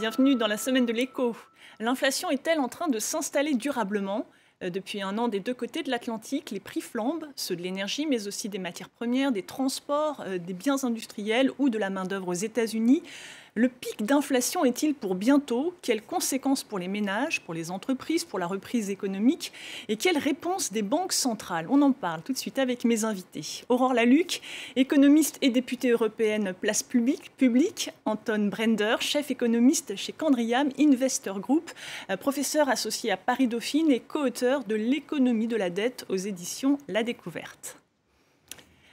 Bienvenue dans la semaine de l'écho. L'inflation est-elle en train de s'installer durablement? Euh, depuis un an, des deux côtés de l'Atlantique, les prix flambent, ceux de l'énergie, mais aussi des matières premières, des transports, euh, des biens industriels ou de la main-d'œuvre aux États-Unis. Le pic d'inflation est-il pour bientôt? Quelles conséquences pour les ménages, pour les entreprises, pour la reprise économique? Et quelle réponse des banques centrales? On en parle tout de suite avec mes invités. Aurore Laluc, économiste et députée européenne Place Publique, publique Anton Brender, chef économiste chez Candriam Investor Group, euh, professeur associé à Paris Dauphine et co-auteur de L'économie de la dette aux éditions La Découverte.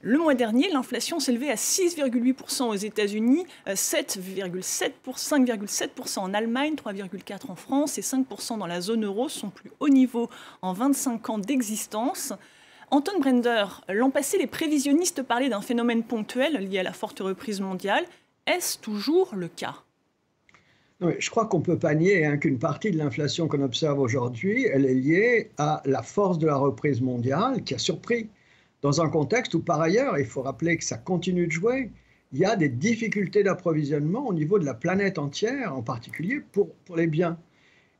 Le mois dernier, l'inflation s'élevait à 6,8% aux États-Unis, 5,7% en Allemagne, 3,4% en France et 5% dans la zone euro, son plus haut niveau en 25 ans d'existence. Anton Brender, l'an passé, les prévisionnistes parlaient d'un phénomène ponctuel lié à la forte reprise mondiale. Est-ce toujours le cas? Je crois qu'on ne peut pas nier hein, qu'une partie de l'inflation qu'on observe aujourd'hui, elle est liée à la force de la reprise mondiale qui a surpris dans un contexte où, par ailleurs, il faut rappeler que ça continue de jouer, il y a des difficultés d'approvisionnement au niveau de la planète entière, en particulier pour, les biens.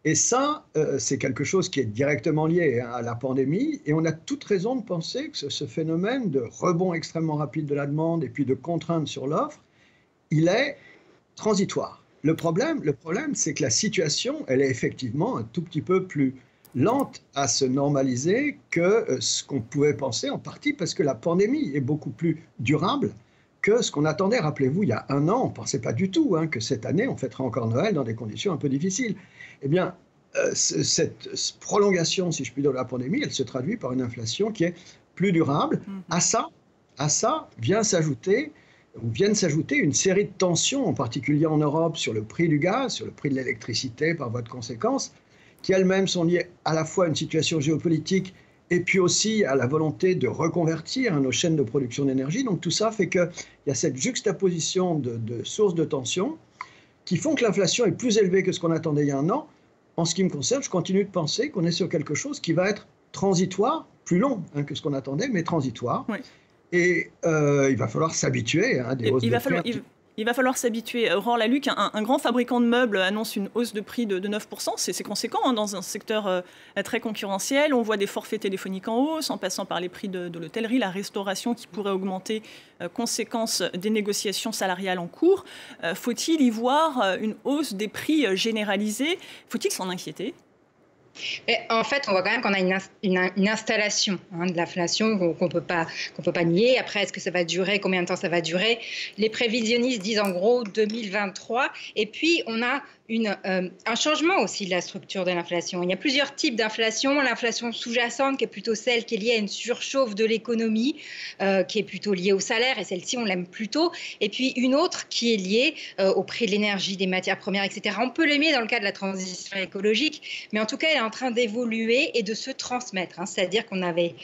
Et ça, euh, c'est quelque chose qui est directement lié hein, à la pandémie, et on a toute raison de penser que ce, ce phénomène de rebond extrêmement rapide de la demande et puis de contrainte sur l'offre, il est transitoire. Le problème, le problème c'est que la situation, elle est effectivement un tout petit peu plus lente à se normaliser que euh, ce qu'on pouvait penser, en partie parce que la pandémie est beaucoup plus durable que ce qu'on attendait. Rappelez-vous, il y a un an, on ne pensait pas du tout hein, que cette année, on fêterait encore Noël dans des conditions un peu difficiles. Eh bien, euh, cette prolongation, si je puis dire, de la pandémie, elle se traduit par une inflation qui est plus durable. Mm-hmm. À ça, à ça vient s'ajouter viennent s'ajouter une série de tensions, en particulier en Europe, sur le prix du gaz, sur le prix de l'électricité par voie de conséquence, qui elles-mêmes sont liées à la fois à une situation géopolitique et puis aussi à la volonté de reconvertir nos chaînes de production d'énergie. Donc tout ça fait qu'il y a cette juxtaposition de, sources de tension qui font que l'inflation est plus élevée que ce qu'on attendait il y a un an. En ce qui me concerne, je continue de penser qu'on est sur quelque chose qui va être transitoire, plus long hein, que ce qu'on attendait, mais transitoire. Et euh, il va falloir s'habituer à hein, des hausses de. Il va falloir s'habituer. Aurore Laluc, un, grand fabricant de meubles, annonce une hausse de prix de, 9%. C'est conséquent hein, dans un secteur euh, très concurrentiel. On voit des forfaits téléphoniques en hausse, en passant par les prix de, l'hôtellerie, la restauration qui pourrait augmenter, euh, conséquence des négociations salariales en cours. Euh, faut-il y voir une hausse des prix généralisée? Faut-il s'en inquiéter? En fait, on voit quand même qu'on a une, installation hein, de l'inflation qu'on ne peut, pas, peut pas nier. Après, est-ce que ça va durer? Combien de temps ça va durer? Les prévisionnistes disent en gros 2023. Et puis, on a euh, un changement aussi de la structure de l'inflation. Il y a plusieurs types d'inflation. L'inflation sous-jacente, qui est plutôt celle qui est liée à une surchauffe de l'économie, euh, qui est plutôt liée au salaire, et celle-ci, on l'aime plutôt. Et puis une autre qui est liée euh, au prix de l'énergie, des matières premières, etc. On peut l'aimer dans le cas de la transition écologique, mais en tout cas, elle est en train d'évoluer et de se transmettre. Hein. C'est-à-dire qu'on avait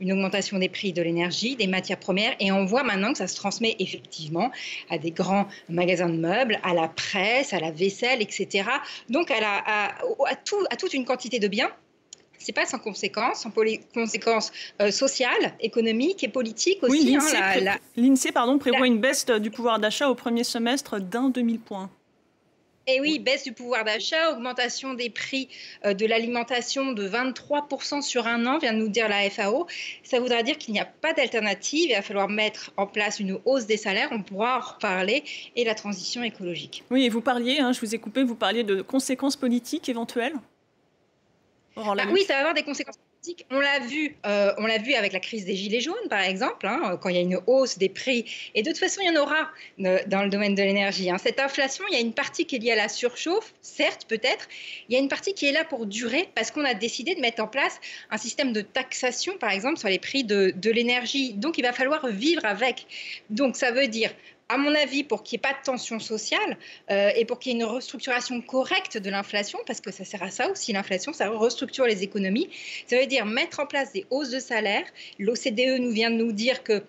une augmentation des prix de l'énergie, des matières premières, et on voit maintenant que ça se transmet effectivement à des grands magasins de meubles, à la presse, à la vaisselle, etc. Donc à, à, tout, à toute une quantité de biens c'est pas sans conséquences, sans conséquences euh, sociales, économiques et politiques aussi. Oui, l'INSEE hein, prévoit une baisse du pouvoir d'achat au premier semestre d'un demi-point. Et oui, baisse du pouvoir d'achat, augmentation des prix euh, de l'alimentation de 23% sur un an, vient de nous dire la FAO. Ça voudra dire qu'il n'y a pas d'alternative. Il va falloir mettre en place une hausse des salaires. On pourra en reparler. Et la transition écologique. Oui, et vous parliez, hein, je vous ai coupé, vous parliez de conséquences politiques éventuelles? Ah oui, ça va avoir des conséquences on l'a vu, euh, on l'a vu avec la crise des gilets jaunes, par exemple, hein, quand il y a une hausse des prix. Et de toute façon, il y en aura euh, dans le domaine de l'énergie. Hein. Cette inflation, il y a une partie qui est liée à la surchauffe, certes, peut-être. Il y a une partie qui est là pour durer parce qu'on a décidé de mettre en place un système de taxation, par exemple, sur les prix de, de l'énergie. Donc, il va falloir vivre avec. Donc, ça veut dire à mon avis, pour qu'il n'y ait pas de tension sociale euh, et pour qu'il y ait une restructuration correcte de l'inflation, parce que ça sert à ça aussi, l'inflation, ça restructure les économies, ça veut dire mettre en place des hausses de salaire. L'OCDE nous vient de nous dire que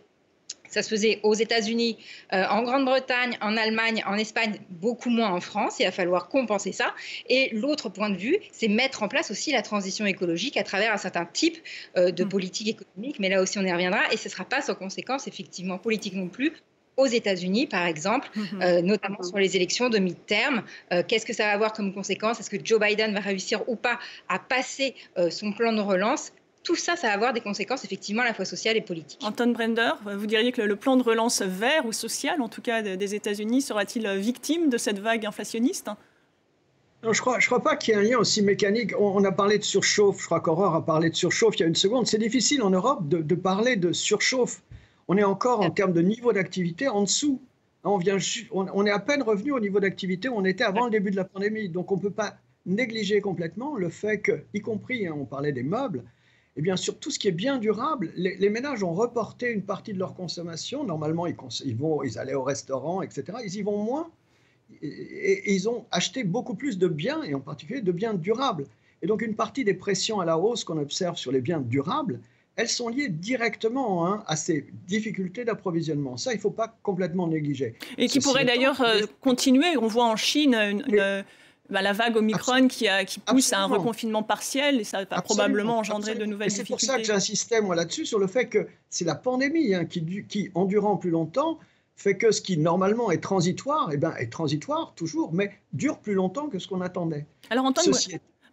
ça se faisait aux États-Unis, euh, en Grande-Bretagne, en Allemagne, en Espagne, beaucoup moins en France. Il va falloir compenser ça. Et l'autre point de vue, c'est mettre en place aussi la transition écologique à travers un certain type euh, de mmh. politique économique. Mais là aussi, on y reviendra. Et ce ne sera pas sans conséquence, effectivement, politique non plus, aux États-Unis, par exemple, mhm. notamment sur les élections de mi-terme. Qu'est-ce que ça va avoir comme conséquence? Est-ce que Joe Biden va réussir ou pas à passer son plan de relance? Tout ça, ça va avoir des conséquences effectivement à la fois sociales et politiques. Anton Brender, vous diriez que le plan de relance vert ou social, en tout cas des États-Unis, sera-t-il victime de cette vague inflationniste? Non, je ne crois, je crois pas qu'il y ait un lien aussi mécanique. On, a parlé de surchauffe, je crois qu'Aurore a parlé de surchauffe il y a une seconde. C'est difficile en Europe de, parler de surchauffe. On est encore en termes de niveau d'activité en dessous. On, vient, on, est à peine revenu au niveau d'activité où on était avant le début de la pandémie. Donc on ne peut pas négliger complètement le fait que, y compris, hein, on parlait des meubles, eh bien, sur tout ce qui est bien durable, les, ménages ont reporté une partie de leur consommation. Normalement, ils, ils, vont, ils allaient au restaurant, etc. Ils y vont moins et, ils ont acheté beaucoup plus de biens, et en particulier de biens durables. Et donc une partie des pressions à la hausse qu'on observe sur les biens durables, elles sont liées directement hein, à ces difficultés d'approvisionnement. Ça, il ne faut pas complètement négliger. Et qui pourrait d'ailleurs euh, continuer. On voit en Chine bah, la vague Omicron qui, a, qui pousse à un reconfinement partiel et ça va probablement engendrer de nouvelles difficultés. C'est pour ça que j'insistais moi là-dessus sur le fait que c'est la pandémie hein, qui, qui, en durant plus longtemps, fait que ce qui normalement est transitoire, eh ben, est transitoire toujours, mais dure plus longtemps que ce qu'on attendait. Alors Antoine,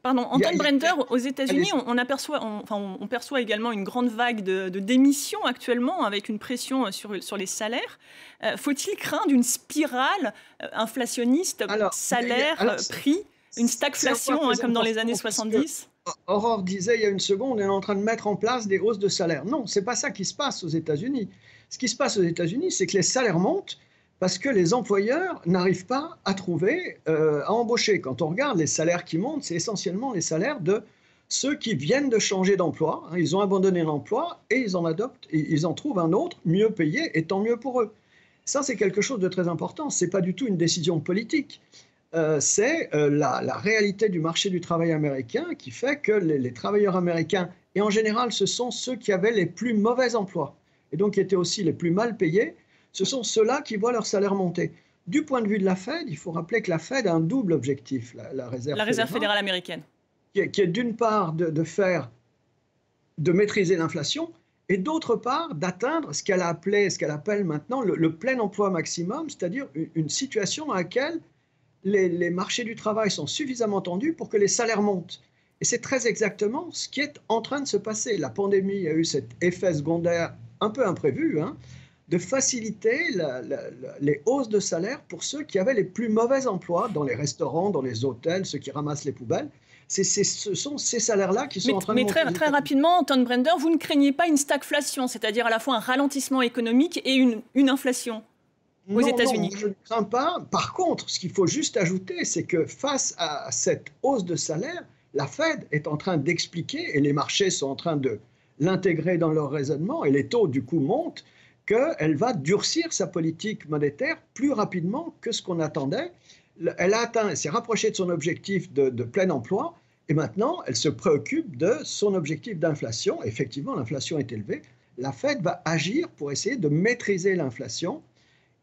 Pardon, Antoine Brender, aux États-Unis, on, aperçoit, on, perçoit également une grande vague de, démissions actuellement, avec une pression sur, sur les salaires. Euh, faut-il craindre une spirale euh, inflationniste, salaire-prix, une stagflation, hein, comme dans les années 70 Aurore disait il y a une seconde, on est en train de mettre en place des hausses de salaire. Non, c'est pas ça qui se passe aux États-Unis. Ce qui se passe aux États-Unis, c'est que les salaires montent parce que les employeurs n'arrivent pas à trouver, euh, à embaucher. Quand on regarde les salaires qui montent, c'est essentiellement les salaires de ceux qui viennent de changer d'emploi. Hein. ils ont abandonné l'emploi et ils en adoptent, trouvent un autre mieux payé, et tant mieux pour eux. Ça, c'est quelque chose de très important. Ce n'est pas du tout une décision politique. Euh, c'est euh, la, réalité du marché du travail américain qui fait que les travailleurs américains, et en général, ce sont ceux qui avaient les plus mauvais emplois et donc qui étaient aussi les plus mal payés, ce sont ceux-là qui voient leur salaire monter. Du point de vue de la Fed, il faut rappeler que la Fed a un double objectif, la, réserve, la réserve fédérale, américaine, qui est, d'une part de, faire, de maîtriser l'inflation, et d'autre part d'atteindre ce qu'elle appelé, ce qu'elle appelle maintenant le, plein emploi maximum, c'est-à-dire une, situation dans laquelle les, les, marchés du travail sont suffisamment tendus pour que les salaires montent. Et c'est très exactement ce qui est en train de se passer. La pandémie a eu cet effet secondaire un peu imprévu, hein, de faciliter les hausses de salaire pour ceux qui avaient les plus mauvais emplois dans les restaurants, dans les hôtels, ceux qui ramassent les poubelles. ce sont ces salaires-là qui sont en train de Mais très, très rapidement, Anton Brender, vous ne craignez pas une stagflation, c'est-à-dire à la fois un ralentissement économique et une, une inflation aux États-Unis? Je ne crains pas. Par contre, ce qu'il faut juste ajouter, c'est que face à cette hausse de salaire, la Fed est en train d'expliquer, et les marchés sont en train de, l'intégrer dans leur raisonnement, et les taux du coup montent, qu'elle va durcir sa politique monétaire plus rapidement que ce qu'on attendait. Elle s'est rapprochée de son objectif de, plein emploi, et maintenant elle se préoccupe de son objectif d'inflation. Effectivement, l'inflation est élevée. La Fed va agir pour essayer de maîtriser l'inflation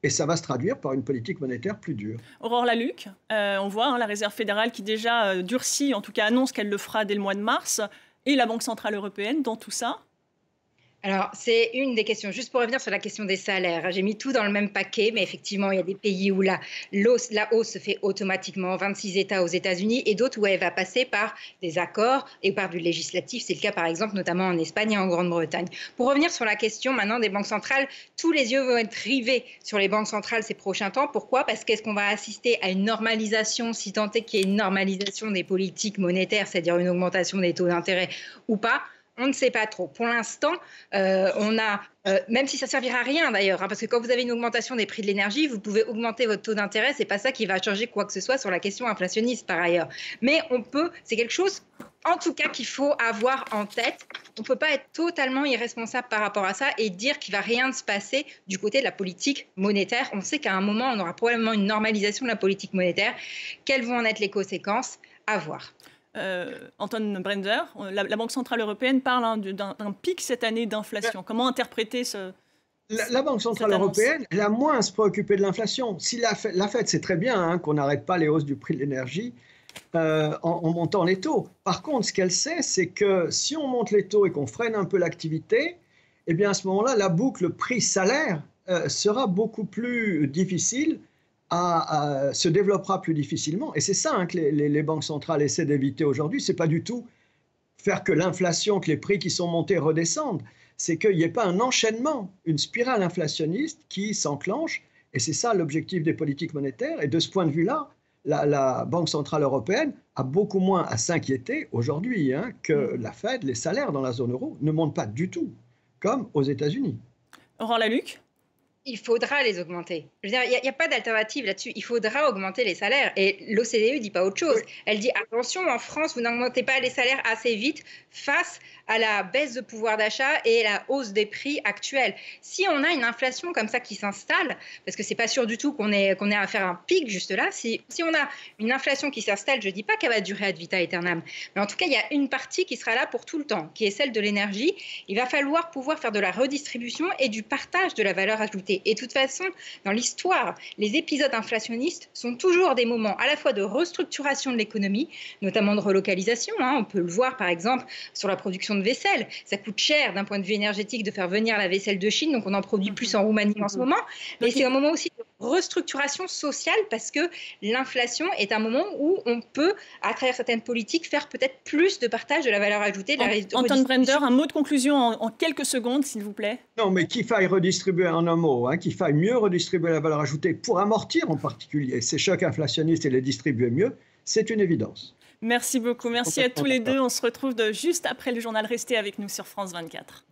et ça va se traduire par une politique monétaire plus dure. Aurore Laluc, euh, on voit hein, la Réserve fédérale qui déjà euh, durcit, en tout cas annonce qu'elle le fera dès le mois de mars et la Banque centrale européenne dans tout ça alors, c'est une des questions. Juste pour revenir sur la question des salaires, j'ai mis tout dans le même paquet, mais effectivement, il y a des pays où la, hausse se fait automatiquement, 26 États aux États-Unis, et d'autres où elle va passer par des accords et par du législatif. C'est le cas, par exemple, notamment en Espagne et en Grande-Bretagne. Pour revenir sur la question maintenant des banques centrales, tous les yeux vont être rivés sur les banques centrales ces prochains temps. Pourquoi? Parce qu'est-ce qu'on va assister à une normalisation, si tant est qu'il y ait une normalisation des politiques monétaires, c'est-à-dire une augmentation des taux d'intérêt ou pas? On ne sait pas trop. Pour l'instant, euh, on a, euh, même si ça servira à rien d'ailleurs, hein, parce que quand vous avez une augmentation des prix de l'énergie, vous pouvez augmenter votre taux d'intérêt. C'est pas ça qui va changer quoi que ce soit sur la question inflationniste par ailleurs. Mais on peut, c'est quelque chose, en tout cas, qu'il faut avoir en tête. On ne peut pas être totalement irresponsable par rapport à ça et dire qu'il va rien se passer du côté de la politique monétaire. On sait qu'à un moment, on aura probablement une normalisation de la politique monétaire. Quelles vont en être les conséquences? À voir. Euh, Anton Brender, la, Banque Centrale Européenne parle hein, d'un pic cette année d'inflation. Comment interpréter ce... La, Banque Centrale Européenne, elle a moins à se préoccuper de l'inflation. Si la, la Fed, c'est très bien hein, qu'on n'arrête pas les hausses du prix de l'énergie euh, en, montant les taux. Par contre, ce qu'elle sait, c'est que si on monte les taux et qu'on freine un peu l'activité, eh bien à ce moment-là, la boucle prix-salaire, euh, sera beaucoup plus difficile, à, se développera plus difficilement. Et c'est ça hein, que les, banques centrales essaient d'éviter aujourd'hui. C'est pas du tout faire que l'inflation, que les prix qui sont montés redescendent. C'est qu'il n'y ait pas un enchaînement, une spirale inflationniste qui s'enclenche. Et c'est ça l'objectif des politiques monétaires. Et de ce point de vue-là, la, Banque Centrale Européenne a beaucoup moins à s'inquiéter aujourd'hui hein, que la Fed. Les salaires dans la zone euro ne montent pas du tout, comme aux États-Unis. Aurore Laluc? Il faudra les augmenter. il n'y a, a, pas d'alternative là-dessus. Il faudra augmenter les salaires. Et l'OCDE dit pas autre chose. Elle dit attention, en France, vous n'augmentez pas les salaires assez vite face à la baisse de pouvoir d'achat et la hausse des prix actuels. Si on a une inflation comme ça qui s'installe, parce que c'est pas sûr du tout qu'on ait, qu'on ait à faire un pic juste là, si, si on a une inflation qui s'installe, je dis pas qu'elle va durer ad vita aeternam, mais en tout cas, il y a une partie qui sera là pour tout le temps, qui est celle de l'énergie. Il va falloir pouvoir faire de la redistribution et du partage de la valeur ajoutée. Et de toute façon, dans l'histoire, les épisodes inflationnistes sont toujours des moments à la fois de restructuration de l'économie, notamment de relocalisation. Hein. On peut le voir par exemple sur la production de vaisselle. Ça coûte cher d'un point de vue énergétique de faire venir la vaisselle de Chine, donc on en produit plus en Roumanie en ce moment. Mais c'est un moment aussi de restructuration sociale parce que l'inflation est un moment où on peut, à travers certaines politiques, faire peut-être plus de partage de la valeur ajoutée. De la Anton Brender, un mot de conclusion en, quelques secondes, s'il vous plaît. Non, mais qu'il faille redistribuer en un mot, hein, qu'il faille mieux redistribuer la valeur ajoutée pour amortir en particulier ces chocs inflationnistes et les distribuer mieux, c'est une évidence. Merci beaucoup. Merci à tous les deux. On se retrouve juste après le journal. Restez avec nous sur France 24.